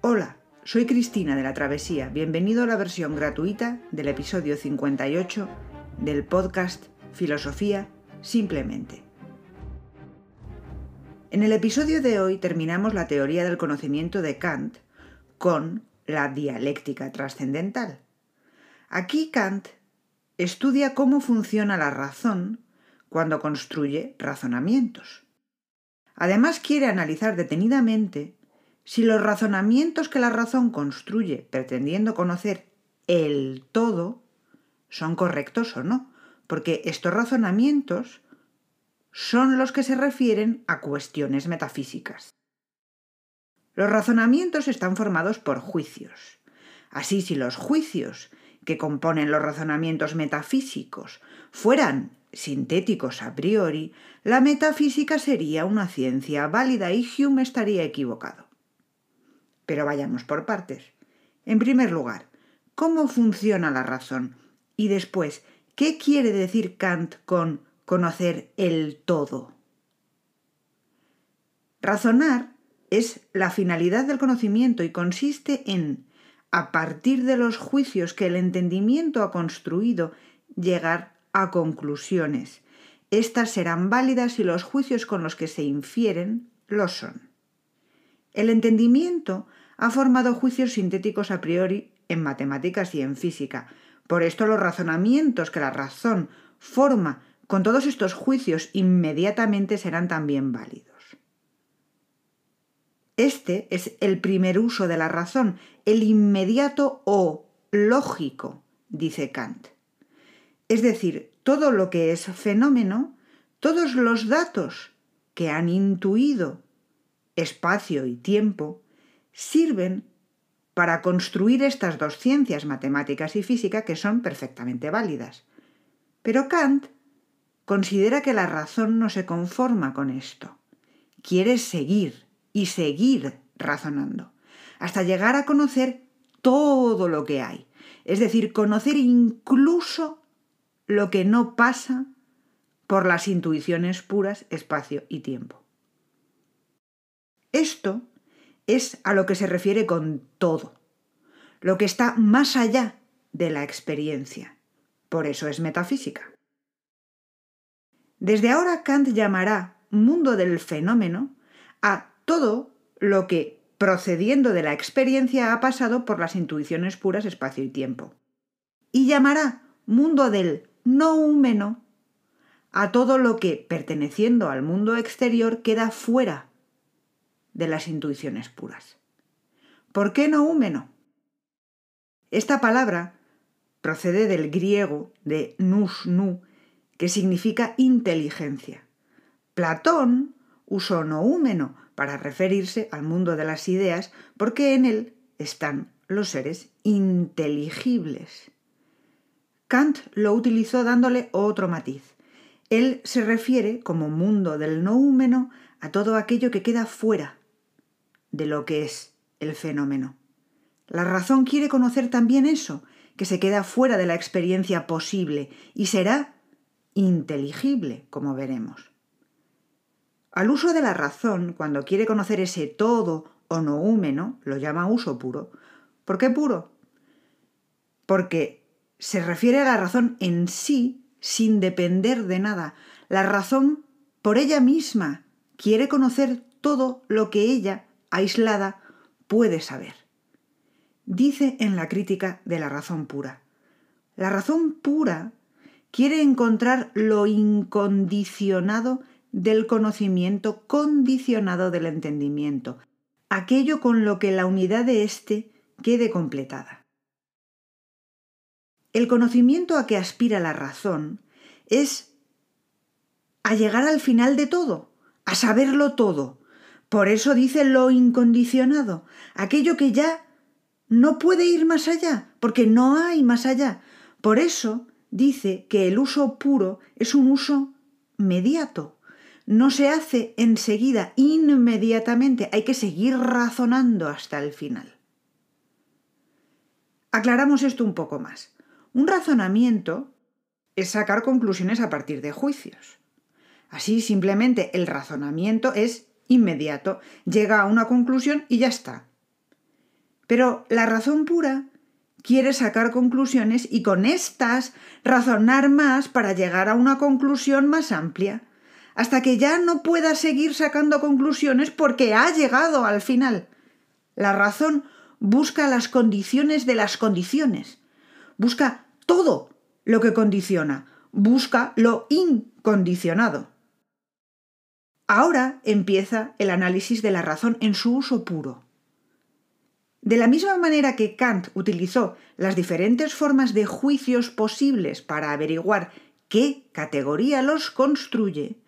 Hola, soy Cristina de la Travesía. Bienvenido a la versión gratuita del episodio 58 del podcast Filosofía Simplemente. En el episodio de hoy terminamos la teoría del conocimiento de Kant con la dialéctica trascendental. Aquí Kant estudia cómo funciona la razón cuando construye razonamientos. Además quiere analizar detenidamente si los razonamientos que la razón construye pretendiendo conocer el todo son correctos o no, porque estos razonamientos son los que se refieren a cuestiones metafísicas. Los razonamientos están formados por juicios. Así, si los juicios que componen los razonamientos metafísicos fueran sintéticos a priori, la metafísica sería una ciencia válida y Hume estaría equivocado. Pero vayamos por partes. En primer lugar, ¿cómo funciona la razón? Y después, ¿qué quiere decir Kant con conocer el todo? Razonar es la finalidad del conocimiento y consiste en, a partir de los juicios que el entendimiento ha construido, llegar a conclusiones. Estas serán válidas si los juicios con los que se infieren lo son. El entendimiento ha formado juicios sintéticos a priori en matemáticas y en física. Por esto los razonamientos que la razón forma con todos estos juicios inmediatamente serán también válidos. Este es el primer uso de la razón, el inmediato o lógico, dice Kant. Es decir, todo lo que es fenómeno, todos los datos que han intuido espacio y tiempo, sirven para construir estas dos ciencias, matemáticas y física, que son perfectamente válidas. Pero Kant considera que la razón no se conforma con esto. Quiere seguir y seguir razonando, hasta llegar a conocer todo lo que hay, es decir, conocer incluso lo que no pasa por las intuiciones puras espacio y tiempo. Esto es a lo que se refiere con todo, lo que está más allá de la experiencia. Por eso es metafísica. Desde ahora Kant llamará mundo del fenómeno a todo lo que, procediendo de la experiencia, ha pasado por las intuiciones puras espacio y tiempo. Y llamará mundo del no húmeno a todo lo que, perteneciendo al mundo exterior, queda fuera de las intuiciones puras. ¿Por qué no húmeno? Esta palabra procede del griego de nous nu, que significa inteligencia. Platón usó noúmeno para referirse al mundo de las ideas porque en él están los seres inteligibles. Kant lo utilizó dándole otro matiz. Él se refiere como mundo del noúmeno a todo aquello que queda fuera de lo que es el fenómeno. La razón quiere conocer también eso, que se queda fuera de la experiencia posible y será inteligible, como veremos. Al uso de la razón, cuando quiere conocer ese todo o noúmeno, lo llama uso puro. ¿Por qué puro? Porque se refiere a la razón en sí sin depender de nada. La razón por ella misma quiere conocer todo lo que ella aislada, puede saber. Dice en la crítica de la razón pura. La razón pura quiere encontrar lo incondicionado del conocimiento condicionado del entendimiento, aquello con lo que la unidad de éste quede completada. El conocimiento a que aspira la razón es a llegar al final de todo, a saberlo todo, por eso dice lo incondicionado, aquello que ya no puede ir más allá, porque no hay más allá. Por eso dice que el uso puro es un uso mediato. No se hace enseguida, inmediatamente, hay que seguir razonando hasta el final. Aclaramos esto un poco más. Un razonamiento es sacar conclusiones a partir de juicios. Así simplemente el razonamiento es inmediato, llega a una conclusión y ya está. Pero la razón pura quiere sacar conclusiones y con estas razonar más para llegar a una conclusión más amplia, hasta que ya no pueda seguir sacando conclusiones porque ha llegado al final. La razón busca las condiciones de las condiciones, busca todo lo que condiciona, busca lo incondicionado. Ahora empieza el análisis de la razón en su uso puro. De la misma manera que Kant utilizó las diferentes formas de juicios posibles para averiguar qué categoría los construye,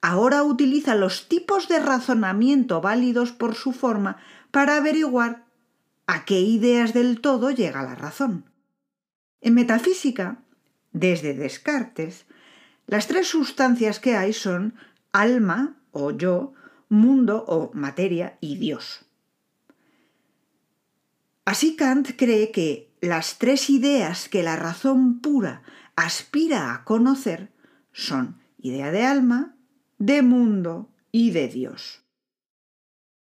ahora utiliza los tipos de razonamiento válidos por su forma para averiguar a qué ideas del todo llega la razón. En metafísica, desde Descartes, las tres sustancias que hay son alma o yo, mundo o materia y Dios. Así Kant cree que las tres ideas que la razón pura aspira a conocer son idea de alma, de mundo y de Dios.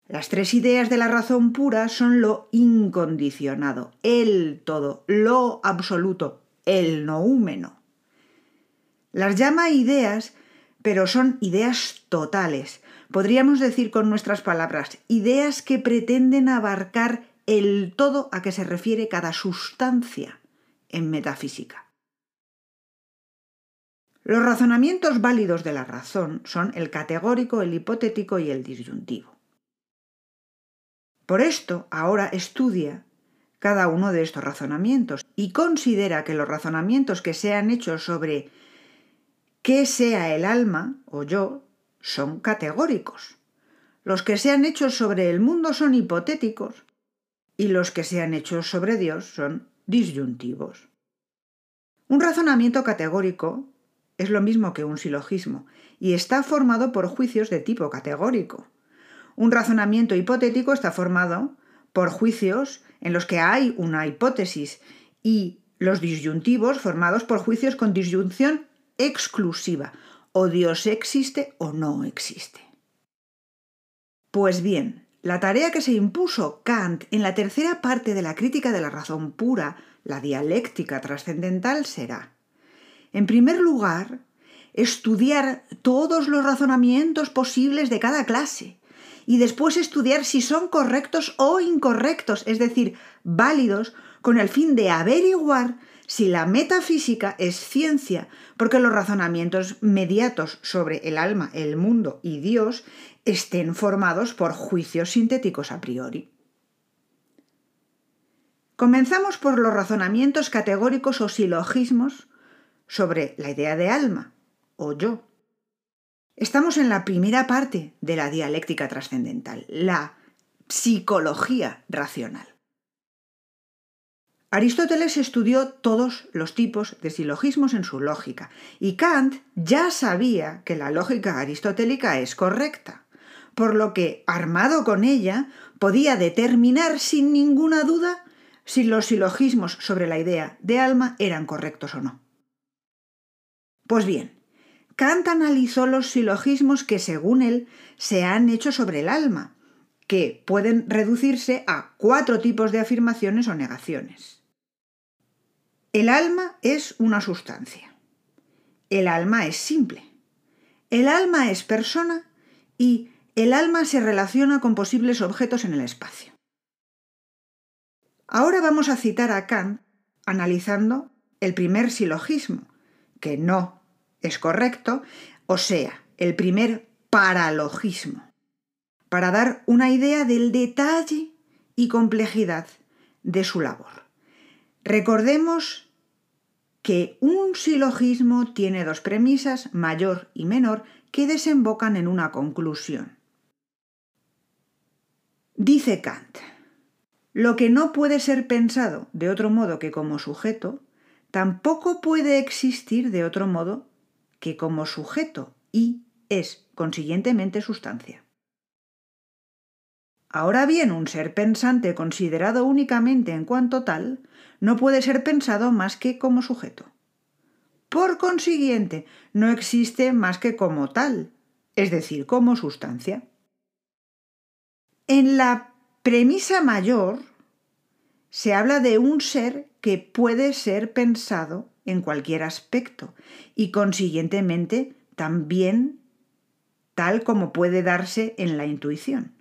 Las tres ideas de la razón pura son lo incondicionado, el todo, lo absoluto, el noúmeno. Las llama ideas, pero son ideas totales. Podríamos decir con nuestras palabras, ideas que pretenden abarcar el todo a que se refiere cada sustancia en metafísica. Los razonamientos válidos de la razón son el categórico, el hipotético y el disyuntivo. Por esto, ahora estudia cada uno de estos razonamientos y considera que los razonamientos que sean hechos sobre qué sea el alma o yo son categóricos. Los que sean hechos sobre el mundo son hipotéticos y los que sean hechos sobre Dios son disyuntivos. Un razonamiento categórico es lo mismo que un silogismo y está formado por juicios de tipo categórico. Un razonamiento hipotético está formado por juicios en los que hay una hipótesis y los disyuntivos formados por juicios con disyunción exclusiva, o Dios existe o no existe. Pues bien, la tarea que se impuso Kant en la tercera parte de la crítica de la razón pura, la dialéctica trascendental, será, en primer lugar, estudiar todos los razonamientos posibles de cada clase y después estudiar si son correctos o incorrectos, es decir, válidos, con el fin de averiguar si la metafísica es ciencia, porque los razonamientos mediatos sobre el alma, el mundo y Dios estén formados por juicios sintéticos a priori. Comenzamos por los razonamientos categóricos o silogismos sobre la idea de alma o yo. Estamos en la primera parte de la dialéctica trascendental, la psicología racional. Aristóteles estudió todos los tipos de silogismos en su lógica y Kant ya sabía que la lógica aristotélica es correcta, por lo que, armado con ella, podía determinar sin ninguna duda si los silogismos sobre la idea de alma eran correctos o no. Pues bien, Kant analizó los silogismos que, según él, se han hecho sobre el alma, que pueden reducirse a cuatro tipos de afirmaciones o negaciones. El alma es una sustancia. El alma es simple. El alma es persona y el alma se relaciona con posibles objetos en el espacio. Ahora vamos a citar a Kant analizando el primer silogismo, que no es correcto, o sea, el primer paralogismo, para dar una idea del detalle y complejidad de su labor. Recordemos que un silogismo tiene dos premisas, mayor y menor, que desembocan en una conclusión. Dice Kant, lo que no puede ser pensado de otro modo que como sujeto, tampoco puede existir de otro modo que como sujeto y es, consiguientemente, sustancia. Ahora bien, un ser pensante considerado únicamente en cuanto tal no puede ser pensado más que como sujeto. Por consiguiente, no existe más que como tal, es decir, como sustancia. En la premisa mayor, se habla de un ser que puede ser pensado en cualquier aspecto y consiguientemente también tal como puede darse en la intuición.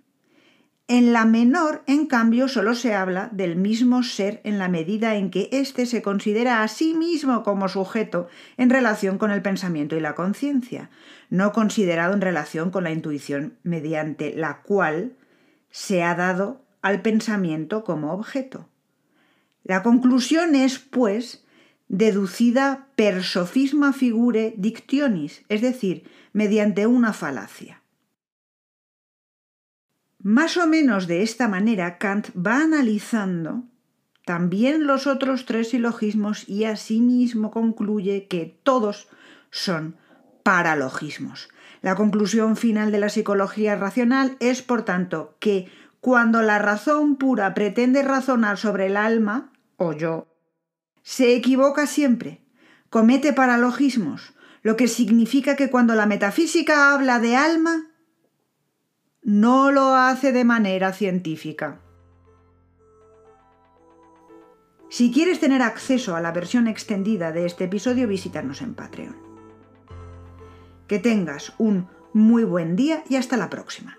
En la menor, en cambio, solo se habla del mismo ser en la medida en que éste se considera a sí mismo como sujeto en relación con el pensamiento y la conciencia, no considerado en relación con la intuición mediante la cual se ha dado al pensamiento como objeto. La conclusión es, pues, deducida per sofisma figure dictionis, es decir, mediante una falacia. Más o menos de esta manera, Kant va analizando también los otros tres silogismos y asimismo concluye que todos son paralogismos. La conclusión final de la psicología racional es, por tanto, que cuando la razón pura pretende razonar sobre el alma, o yo, se equivoca siempre, comete paralogismos, lo que significa que cuando la metafísica habla de alma, no lo hace de manera científica. Si quieres tener acceso a la versión extendida de este episodio, visítanos en Patreon. Que tengas un muy buen día y hasta la próxima.